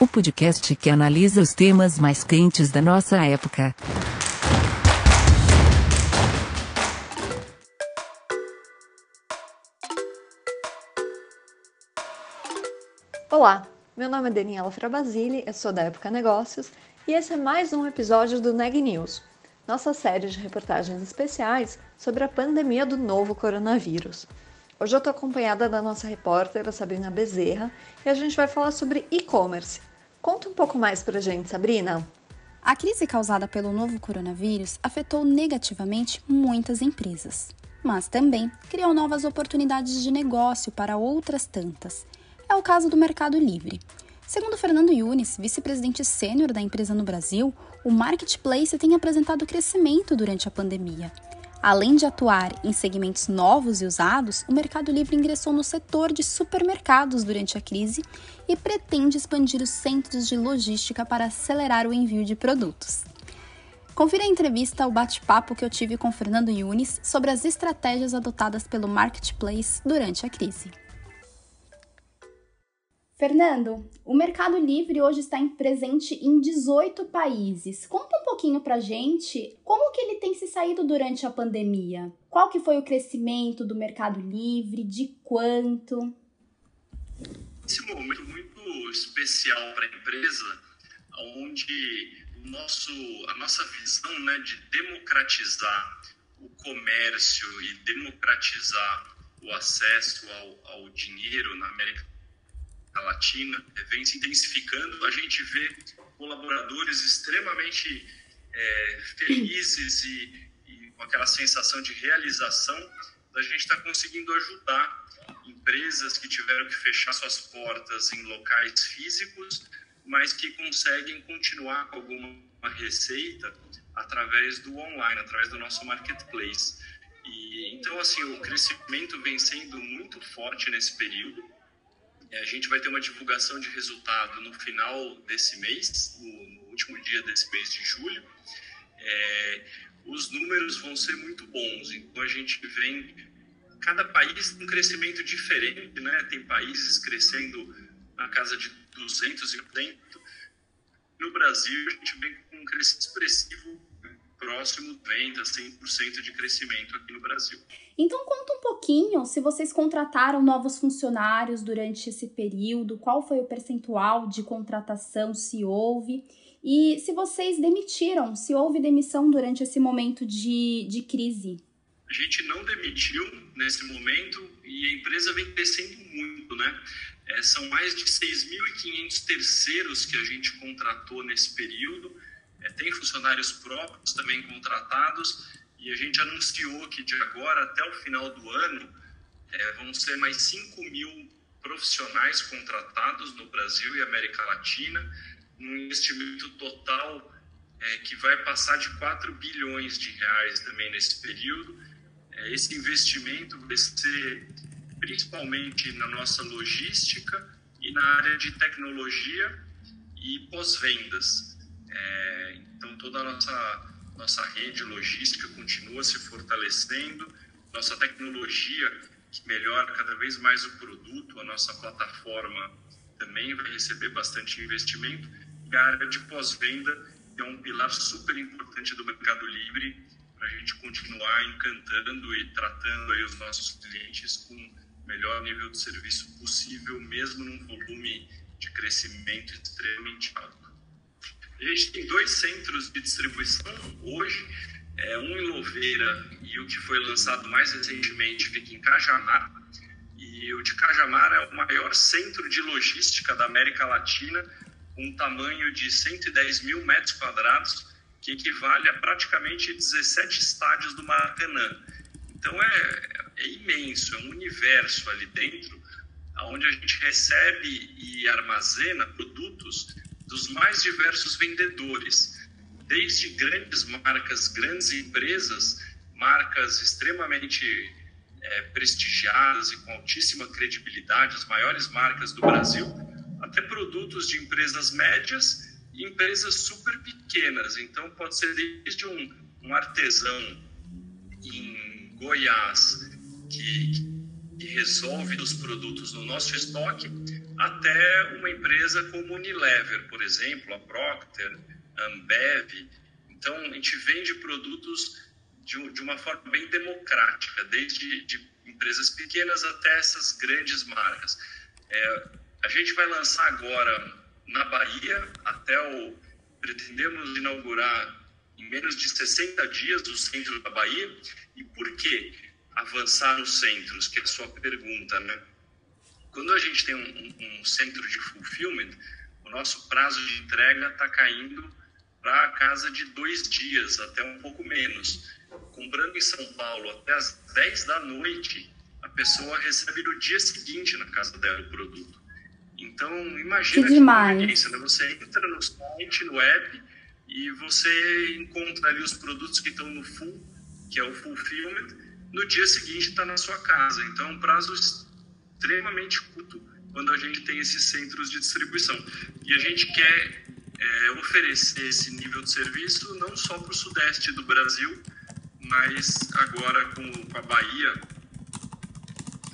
o podcast que analisa os temas mais quentes da nossa época. Olá, meu nome é Daniela Frabasile, eu sou da Época Negócios e esse é mais um episódio do Neg News, nossa série de reportagens especiais sobre a pandemia do novo coronavírus. Hoje eu estou acompanhada da nossa repórter, Sabrina Bezerra, e a gente vai falar sobre e-commerce. Conta um pouco mais pra gente, Sabrina. A crise causada pelo novo coronavírus afetou negativamente muitas empresas, mas também criou novas oportunidades de negócio para outras tantas. É o caso do Mercado Livre. Segundo Fernando Yunis, vice-presidente sênior da empresa no Brasil, o marketplace tem apresentado crescimento durante a pandemia. Além de atuar em segmentos novos e usados, o Mercado Livre ingressou no setor de supermercados durante a crise e pretende expandir os centros de logística para acelerar o envio de produtos. Confira a entrevista ao bate-papo que eu tive com Fernando Yunis sobre as estratégias adotadas pelo Marketplace durante a crise. Fernando, o Mercado Livre hoje está presente em 18 países. Conta um pouquinho pra gente como que ele tem se saído durante a pandemia. Qual que foi o crescimento do Mercado Livre, de quanto? Esse momento muito especial para a empresa, onde nosso, a nossa visão né, de democratizar o comércio e democratizar o acesso ao, ao dinheiro na América Latina vem se intensificando. A gente vê colaboradores extremamente é, felizes e, e, com aquela sensação de realização da gente estar tá conseguindo ajudar empresas que tiveram que fechar suas portas em locais físicos, mas que conseguem continuar com alguma receita através do online, através do nosso marketplace. E, então, assim, o crescimento vem sendo muito forte nesse período a gente vai ter uma divulgação de resultado no final desse mês, no, no último dia desse mês de julho. É, os números vão ser muito bons, então a gente vem. Cada país tem um crescimento diferente, né? Tem países crescendo na casa de 200%. No Brasil, a gente vem com um crescimento expressivo próximo 90%, 100% de crescimento aqui no Brasil. Então conta um pouquinho se vocês contrataram novos funcionários durante esse período, qual foi o percentual de contratação, se houve, e se vocês demitiram, se houve demissão durante esse momento de, de crise. A gente não demitiu nesse momento e a empresa vem crescendo muito, né? É, são mais de 6.500 terceiros que a gente contratou nesse período. É, tem funcionários próprios também contratados e a gente anunciou que de agora até o final do ano é, vão ser mais 5 mil profissionais contratados no Brasil e América Latina, um investimento total é, que vai passar de 4 bilhões de reais também nesse período. É, esse investimento vai ser principalmente na nossa logística e na área de tecnologia e pós-vendas. É, então, toda a nossa nossa rede logística continua se fortalecendo, nossa tecnologia que melhora cada vez mais o produto, a nossa plataforma também vai receber bastante investimento. E a área de pós-venda é um pilar super importante do Mercado Livre para a gente continuar encantando e tratando aí os nossos clientes com o melhor nível de serviço possível, mesmo num volume de crescimento extremamente alto. A gente tem dois centros de distribuição hoje, é, um em Louveira e o que foi lançado mais recentemente fica em Cajamar. E o de Cajamar é o maior centro de logística da América Latina, com um tamanho de 110 mil metros quadrados, que equivale a praticamente 17 estádios do Maracanã. Então é, é imenso, é um universo ali dentro, onde a gente recebe e armazena produtos dos mais diversos vendedores, desde grandes marcas, grandes empresas, marcas extremamente é, prestigiadas e com altíssima credibilidade, as maiores marcas do Brasil, até produtos de empresas médias e empresas super pequenas. Então, pode ser desde um, um artesão em Goiás que, que resolve os produtos no nosso estoque, até uma empresa como Unilever, por exemplo, a Procter, a Ambev. Então, a gente vende produtos de, de uma forma bem democrática, desde de empresas pequenas até essas grandes marcas. É, a gente vai lançar agora na Bahia, até o. Pretendemos inaugurar em menos de 60 dias o centro da Bahia. E por que avançar nos centros? Que é a sua pergunta, né? Quando a gente tem um, um centro de fulfillment, o nosso prazo de entrega está caindo para casa de dois dias, até um pouco menos comprando em São Paulo até as 10 da noite, a pessoa recebe no dia seguinte na casa dela o produto. Então, imagina que demais. né? Você entra no site, no app, e você encontra ali os produtos que estão no full, que é o fulfillment, no dia seguinte está na sua casa. Então, é um prazo extremamente curto quando a gente tem esses centros de distribuição. E a gente quer é, oferecer esse nível de serviço não só para o sudeste do Brasil, mas agora com, com a Bahia,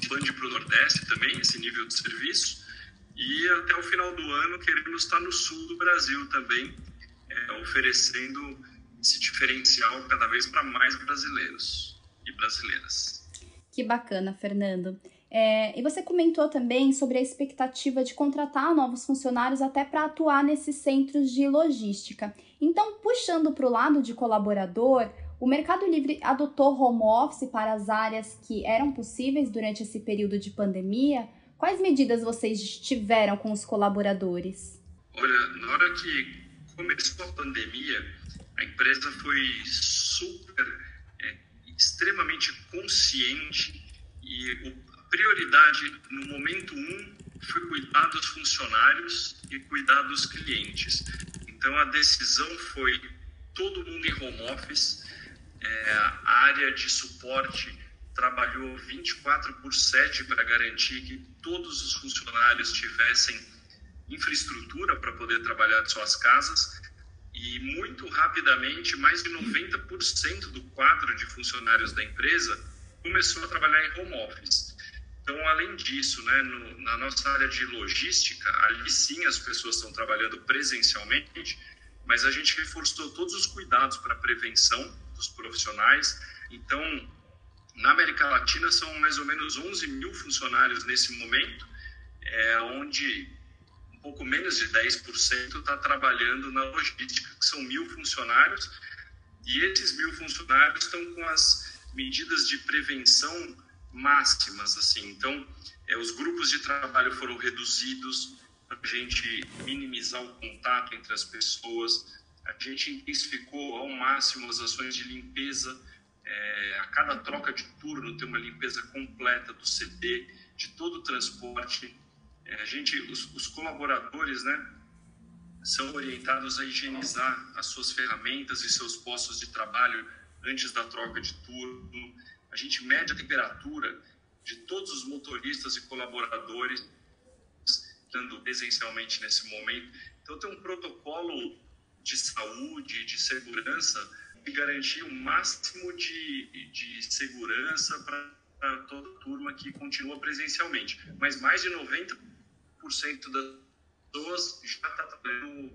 expande para o Nordeste também esse nível de serviço, e até o final do ano queremos estar no sul do Brasil também, é, oferecendo esse diferencial cada vez para mais brasileiros e brasileiras. Que bacana, Fernando. É, e você comentou também sobre a expectativa de contratar novos funcionários até para atuar nesses centros de logística. Então, puxando para o lado de colaborador, o Mercado Livre adotou home office para as áreas que eram possíveis durante esse período de pandemia. Quais medidas vocês tiveram com os colaboradores? Olha, na hora que começou a pandemia, a empresa foi super, é, extremamente consciente e a prioridade no momento um foi cuidar dos funcionários e cuidar dos clientes. Então a decisão foi todo mundo em home office, é, a área de suporte trabalhou 24 por 7 para garantir que todos os funcionários tivessem infraestrutura para poder trabalhar de suas casas e muito rapidamente mais de 90% do quadro de funcionários da empresa começou a trabalhar em home office. Então, além disso, né, no, na nossa área de logística, ali sim as pessoas estão trabalhando presencialmente, mas a gente reforçou todos os cuidados para prevenção dos profissionais. Então, na América Latina são mais ou menos 11 mil funcionários nesse momento, é, onde um pouco menos de 10% está trabalhando na logística, que são mil funcionários, e esses mil funcionários estão com as medidas de prevenção máximas, assim. Então, é, os grupos de trabalho foram reduzidos para a gente minimizar o contato entre as pessoas, a gente intensificou ao máximo as ações de limpeza. É, a cada troca de turno tem uma limpeza completa do CD, de todo o transporte. É, a gente, os, os colaboradores, né, são orientados a higienizar as suas ferramentas e seus postos de trabalho antes da troca de turno. A gente mede a temperatura de todos os motoristas e colaboradores estando presencialmente nesse momento. Então tem um protocolo de saúde, de segurança, e garantir o máximo de, de segurança para toda a turma que continua presencialmente. Mas mais de 90% das pessoas já está trabalhando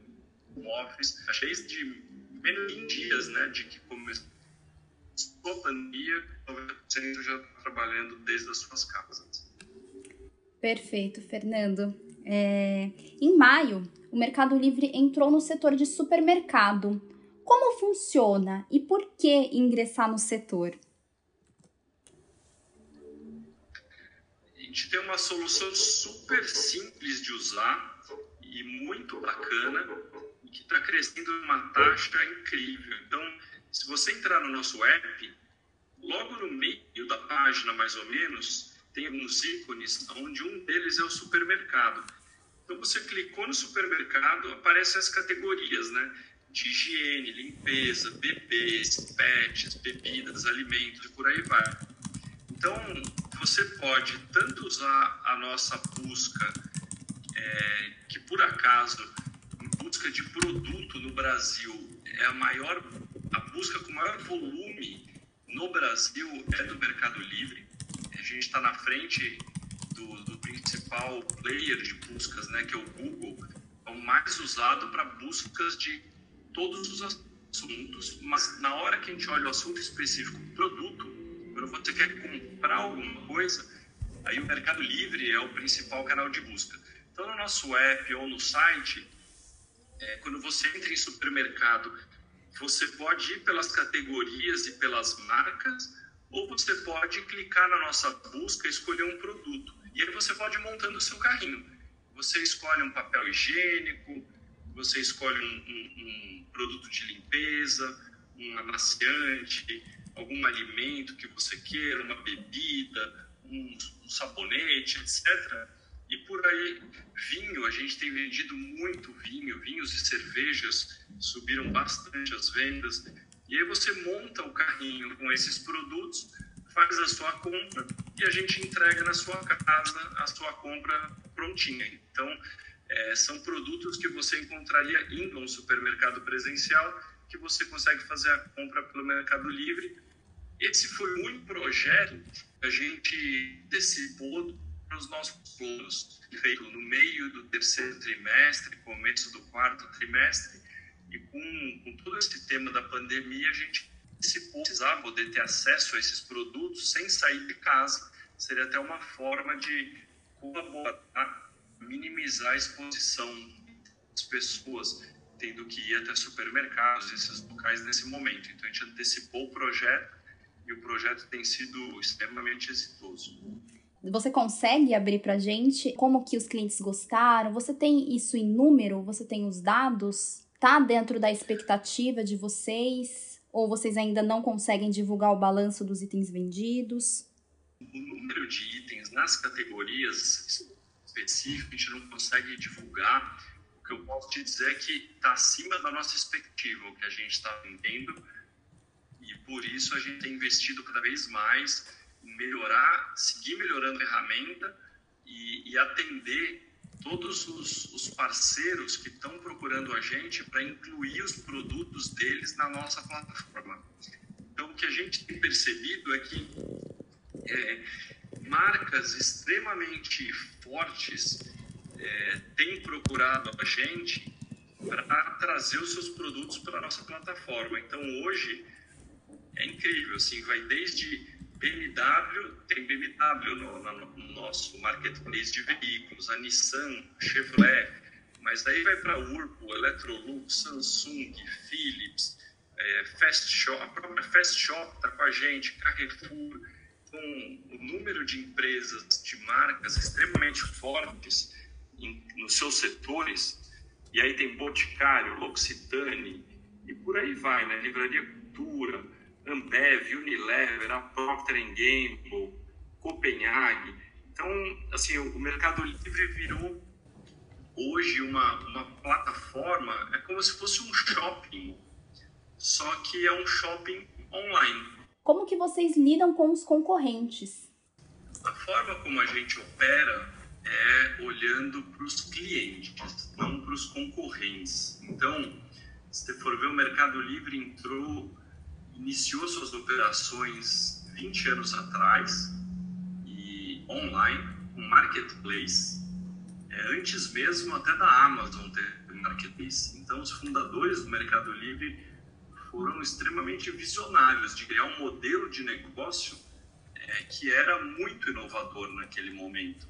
no office, achei de menos de dias, né, de que começou a pandemia, 90% já está trabalhando desde as suas casas. Perfeito, Fernando. É, em maio, o Mercado Livre entrou no setor de supermercado. Como funciona e por que ingressar no setor? A gente tem uma solução super simples de usar e muito bacana que está crescendo uma taxa incrível. Então, se você entrar no nosso app, logo no meio da página, mais ou menos, tem alguns ícones, onde um deles é o supermercado. Então você clicou no supermercado, aparecem as categorias, né? De higiene, limpeza, bebês, pets, bebidas, alimentos e por aí vai. Então você pode tanto usar a nossa busca, é, que por acaso, busca de produto no Brasil, é a maior, a busca com maior volume no Brasil é do Mercado Livre. A gente está na frente do, do, principal player de buscas, né, que é o Google, é o mais usado para buscas de todos os assuntos, mas na hora que a gente olha o assunto específico produto, quando você quer comprar alguma coisa, aí o Mercado Livre é o principal canal de busca. Então, no nosso app ou no site, é, quando você entra em supermercado, você pode ir pelas categorias e pelas marcas, ou você pode clicar na nossa busca escolher um produto. E aí você pode ir montando o seu carrinho. Você escolhe um papel higiênico, você escolhe um, um, um produto de limpeza, um amaciante, algum alimento que você queira, uma bebida, um, um sabonete, etc. E por aí, vinho, a gente tem vendido muito vinho, vinhos e cervejas subiram bastante as vendas. E aí você monta o carrinho com esses produtos, faz a sua compra e a gente entrega na sua casa a sua compra prontinha. Então, é, são produtos que você encontraria indo a um supermercado presencial, que você consegue fazer a compra pelo Mercado Livre. Esse foi um projeto que a gente antecipou os nossos planos, feito no meio do terceiro trimestre, começo do quarto trimestre, e com, com todo esse tema da pandemia, a gente se precisar poder ter acesso a esses produtos sem sair de casa, seria até uma forma de colaborar, minimizar a exposição das pessoas, tendo que ir até supermercados, esses locais nesse momento. Então a gente antecipou o projeto e o projeto tem sido extremamente exitoso. Você consegue abrir para gente como que os clientes gostaram? Você tem isso em número? Você tem os dados? Tá dentro da expectativa de vocês? Ou vocês ainda não conseguem divulgar o balanço dos itens vendidos? O número de itens nas categorias específicas a gente não consegue divulgar. O que eu posso te dizer é que está acima da nossa expectativa o que a gente está vendendo e por isso a gente tem investido cada vez mais melhorar, seguir melhorando a ferramenta e, e atender todos os, os, parceiros que estão procurando a gente para incluir os produtos deles na nossa plataforma. Então, o que a gente tem percebido é que é, marcas extremamente fortes é, têm procurado a gente para trazer os seus produtos para a nossa plataforma. Então, hoje é incrível, assim, vai desde BMW, tem BMW no, no, nosso marketplace de veículos, a Nissan, Chevrolet, mas daí vai para Urbo, Electrolux, Samsung, Philips, é, Fast Shop, a própria Fast Shop está com a gente, Carrefour, com o número de empresas, de marcas extremamente fortes em, nos seus setores, e aí tem Boticário, L'Occitane, e por aí vai, né? Livraria Cultura, Ambev, Unilever, a Procter Gamble, Copenhague. Então, assim, o Mercado Livre virou hoje uma, uma plataforma, é como se fosse um shopping, só que é um shopping online. Como que vocês lidam com os concorrentes? A forma como a gente opera é olhando para os clientes, não para os concorrentes. Então, se você for ver, o Mercado Livre entrou iniciou suas operações 20 anos atrás e online, um marketplace, é, antes mesmo até da Amazon ter marketplace. Então, os fundadores do Mercado Livre foram extremamente visionários de criar um modelo de negócio é, que era muito inovador naquele momento.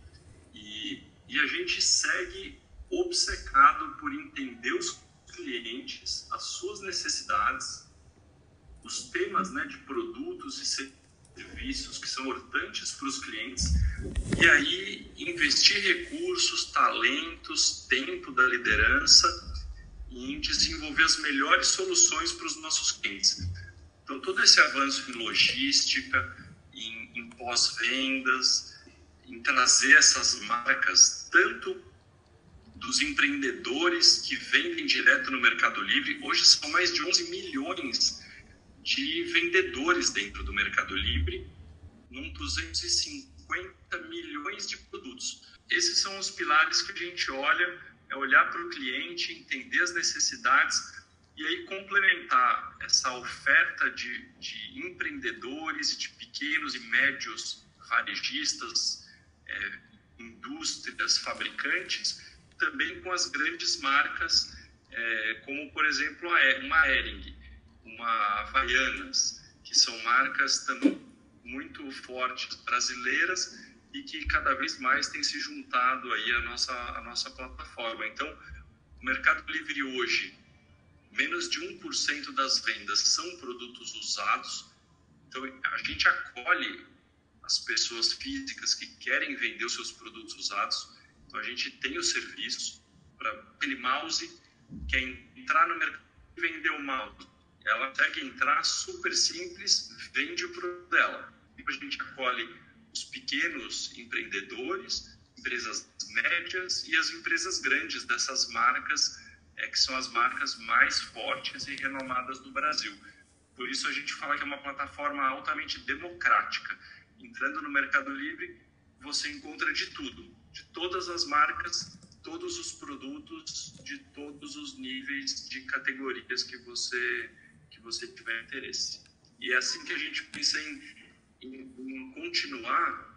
E, e a gente segue obcecado por entender os clientes, as suas necessidades os temas né, de produtos e serviços que são importantes para os clientes e aí investir recursos, talentos, tempo da liderança em desenvolver as melhores soluções para os nossos clientes. Então, todo esse avanço em logística, em, em pós-vendas, em trazer essas marcas tanto dos empreendedores que vendem direto no Mercado Livre. Hoje são mais de 11 milhões de vendedores dentro do Mercado Livre, num 250 milhões de produtos. Esses são os pilares que a gente olha, é olhar para o cliente, entender as necessidades e aí complementar essa oferta de, de empreendedores, de pequenos e médios varejistas, é, indústrias, fabricantes, também com as grandes marcas, é, como por exemplo uma Ering, uma Havaianas, que são marcas também muito fortes brasileiras e que cada vez mais têm se juntado aí à nossa, à nossa plataforma. Então, o Mercado Livre hoje, menos de 1% das vendas são produtos usados. Então, a gente acolhe as pessoas físicas que querem vender os seus produtos usados. Então, a gente tem o serviço para aquele mouse que entrar no mercado e vender o mouse. Ela consegue entrar super simples, vende o produto dela. E a gente acolhe os pequenos empreendedores, empresas médias e as empresas grandes dessas marcas, é, que são as marcas mais fortes e renomadas do Brasil. Por isso a gente fala que é uma plataforma altamente democrática. Entrando no Mercado Livre, você encontra de tudo, de todas as marcas, todos os produtos, de todos os níveis de categorias que você que você tiver interesse. E é assim que a gente pensa em, em, em continuar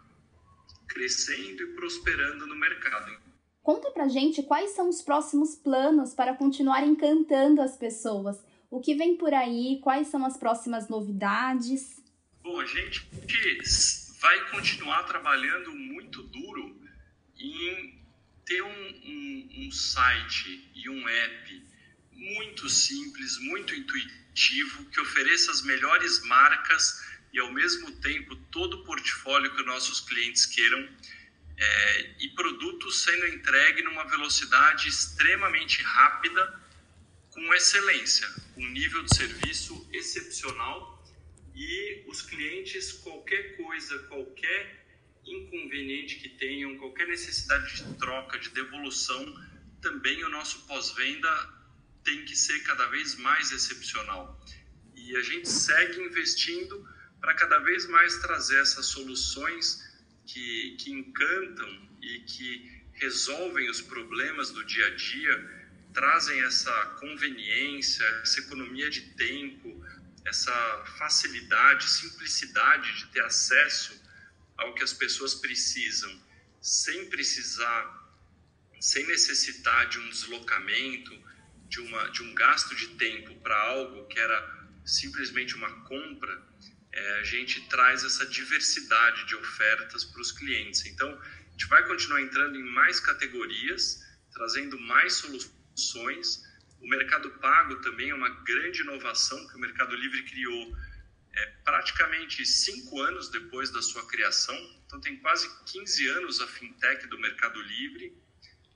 crescendo e prosperando no mercado. Conta pra gente quais são os próximos planos para continuar encantando as pessoas. O que vem por aí? Quais são as próximas novidades? Bom, a gente vai continuar trabalhando muito duro em ter um, um, um site e um app muito simples, muito intuitivo, que ofereça as melhores marcas e, ao mesmo tempo, todo o portfólio que os nossos clientes queiram é, e produtos sendo entregue numa velocidade extremamente rápida, com excelência, com nível de serviço excepcional e os clientes, qualquer coisa, qualquer inconveniente que tenham, qualquer necessidade de troca, de devolução, também o nosso pós-venda tem que ser cada vez mais excepcional. E a gente segue investindo para cada vez mais trazer essas soluções que, que encantam e que resolvem os problemas do dia a dia, trazem essa conveniência, essa economia de tempo, essa facilidade, simplicidade de ter acesso ao que as pessoas precisam, sem precisar, sem necessitar de um deslocamento, de, uma, de um gasto de tempo para algo que era simplesmente uma compra, é, a gente traz essa diversidade de ofertas para os clientes. Então, a gente vai continuar entrando em mais categorias, trazendo mais soluções o Mercado Pago também é uma grande inovação que o Mercado Livre criou é, praticamente cinco anos depois da sua criação. Então, tem quase 15 anos a fintech do Mercado Livre.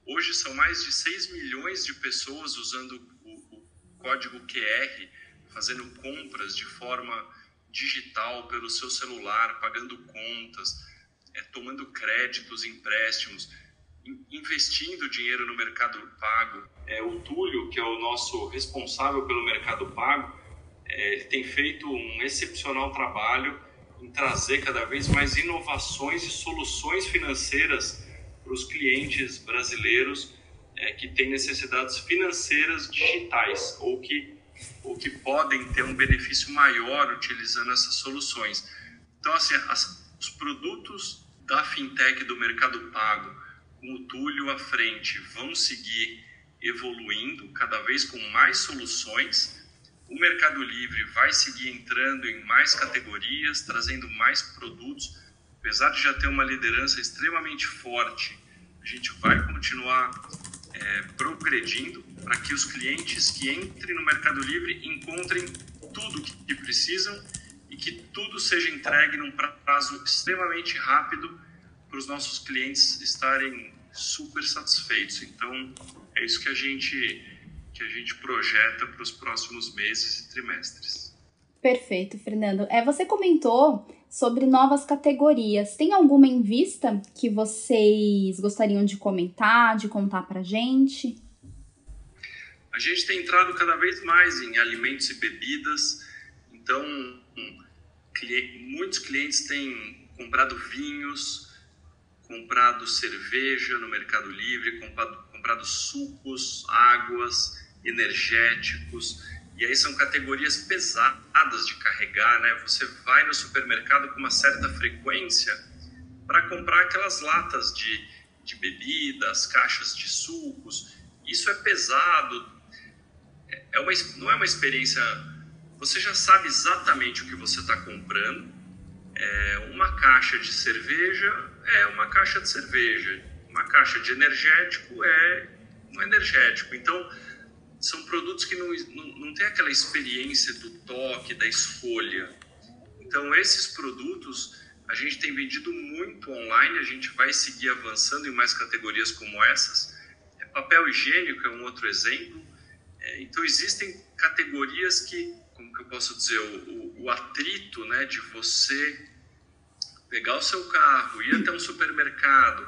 Hoje são mais de 6 milhões de pessoas usando o, o código QR, fazendo compras de forma digital pelo seu celular, pagando contas, é, tomando créditos, empréstimos investindo dinheiro no Mercado Pago. É, o Túlio, que é o nosso responsável pelo Mercado Pago, é, ele tem feito um excepcional trabalho em trazer cada vez mais inovações e soluções financeiras para os clientes brasileiros é, que têm necessidades financeiras digitais ou que, ou que podem ter um benefício maior utilizando essas soluções. Então, assim, as, os produtos da fintech do Mercado Pago com o Túlio à frente, vão seguir evoluindo cada vez com mais soluções. O Mercado Livre vai seguir entrando em mais categorias, trazendo mais produtos. Apesar de já ter uma liderança extremamente forte, a gente vai continuar é, progredindo para que os clientes que entrem no Mercado Livre encontrem tudo que precisam e que tudo seja entregue num prazo extremamente rápido para os nossos clientes estarem super satisfeitos. Então, é isso que a gente que a gente projeta para os próximos meses e trimestres. Perfeito, Fernando. É, você comentou sobre novas categorias. Tem alguma em vista que vocês gostariam de comentar, de contar para gente? A gente tem entrado cada vez mais em alimentos e bebidas, então muitos clientes têm comprado vinhos, comprado cerveja no Mercado Livre, comprado, comprado sucos, águas, energéticos. E aí são categorias pesadas de carregar, né? Você vai no supermercado com uma certa frequência para comprar aquelas latas de, de bebidas, caixas de sucos. Isso é pesado. É uma, não é uma experiência. Você já sabe exatamente o que você está comprando. É, uma caixa de cerveja é uma caixa de cerveja. Uma caixa de energético é um energético. Então, são produtos que não, não, não tem aquela experiência do toque, da escolha. Então, esses produtos a gente tem vendido muito online, a gente vai seguir avançando em mais categorias como essas. É, papel higiênico é um outro exemplo. É, então, existem categorias que, como que eu posso dizer, o, o, atrito né, de você pegar o seu carro, ir até um supermercado,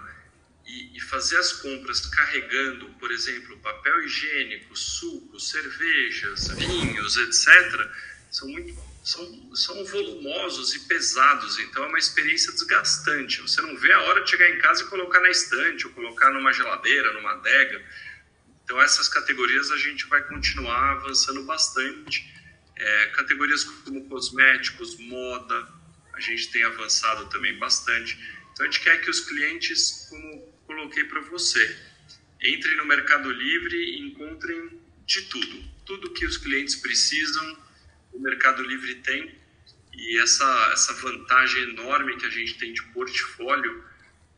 e, e fazer as compras carregando, por exemplo, papel higiênico, suco, cervejas, vinhos, etc., são muito são, são volumosos e pesados, então é uma experiência desgastante. Você não vê a hora de chegar em casa e colocar na estante, ou colocar numa geladeira, numa adega. Então, essas categorias a gente vai continuar avançando bastante. É, categorias como cosméticos, moda, a gente tem avançado também bastante. Então, a gente quer que os clientes, como coloquei para você. Entrem no Mercado Livre e encontrem de tudo. Tudo que os clientes precisam, o Mercado Livre tem. E essa, essa vantagem enorme que a gente tem de portfólio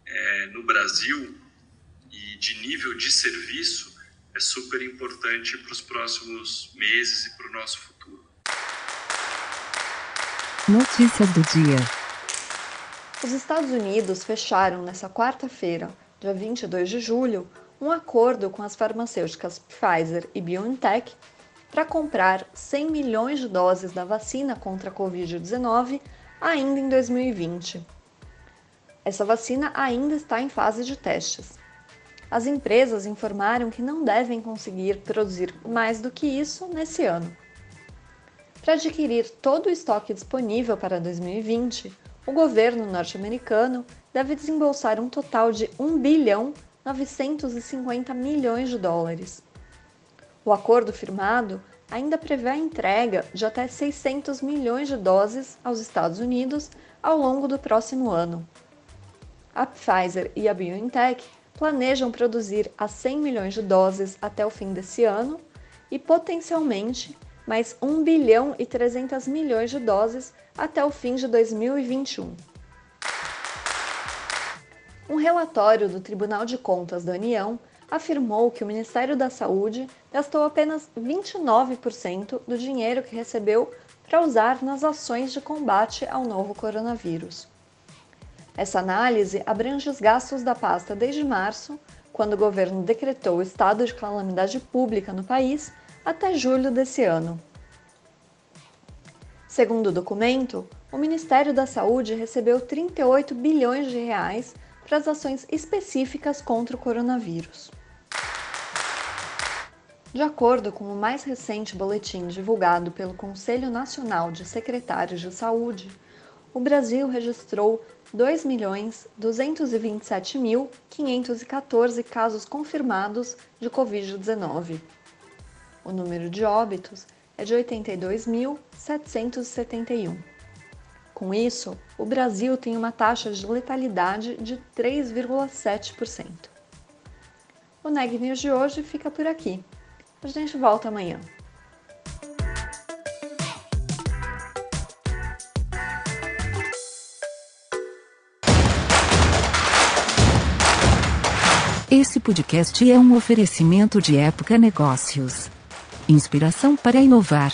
é, no Brasil e de nível de serviço é super importante para os próximos meses e para o nosso futuro. Notícias do dia. Os Estados Unidos fecharam nessa quarta-feira dia 22 de julho, um acordo com as farmacêuticas Pfizer e BioNTech para comprar 100 milhões de doses da vacina contra a Covid-19 ainda em 2020. Essa vacina ainda está em fase de testes. As empresas informaram que não devem conseguir produzir mais do que isso nesse ano. Para adquirir todo o estoque disponível para 2020, o governo norte-americano deve desembolsar um total de 1 bilhão 950 milhões de dólares. O acordo firmado ainda prevê a entrega de até 600 milhões de doses aos Estados Unidos ao longo do próximo ano. A Pfizer e a BioNTech planejam produzir a 100 milhões de doses até o fim desse ano e potencialmente mais 1 bilhão e 300 milhões de doses até o fim de 2021. Um relatório do Tribunal de Contas da União afirmou que o Ministério da Saúde gastou apenas 29% do dinheiro que recebeu para usar nas ações de combate ao novo coronavírus. Essa análise abrange os gastos da pasta desde março, quando o governo decretou o estado de calamidade pública no país, até julho desse ano. Segundo o documento, o Ministério da Saúde recebeu 38 bilhões de reais para as ações específicas contra o coronavírus. De acordo com o mais recente boletim divulgado pelo Conselho Nacional de Secretários de Saúde, o Brasil registrou 2.227.514 casos confirmados de Covid-19. O número de óbitos é de 82.771. Com isso, o Brasil tem uma taxa de letalidade de 3,7%. O Neg News de hoje fica por aqui. A gente volta amanhã. Esse podcast é um oferecimento de Época Negócios inspiração para inovar.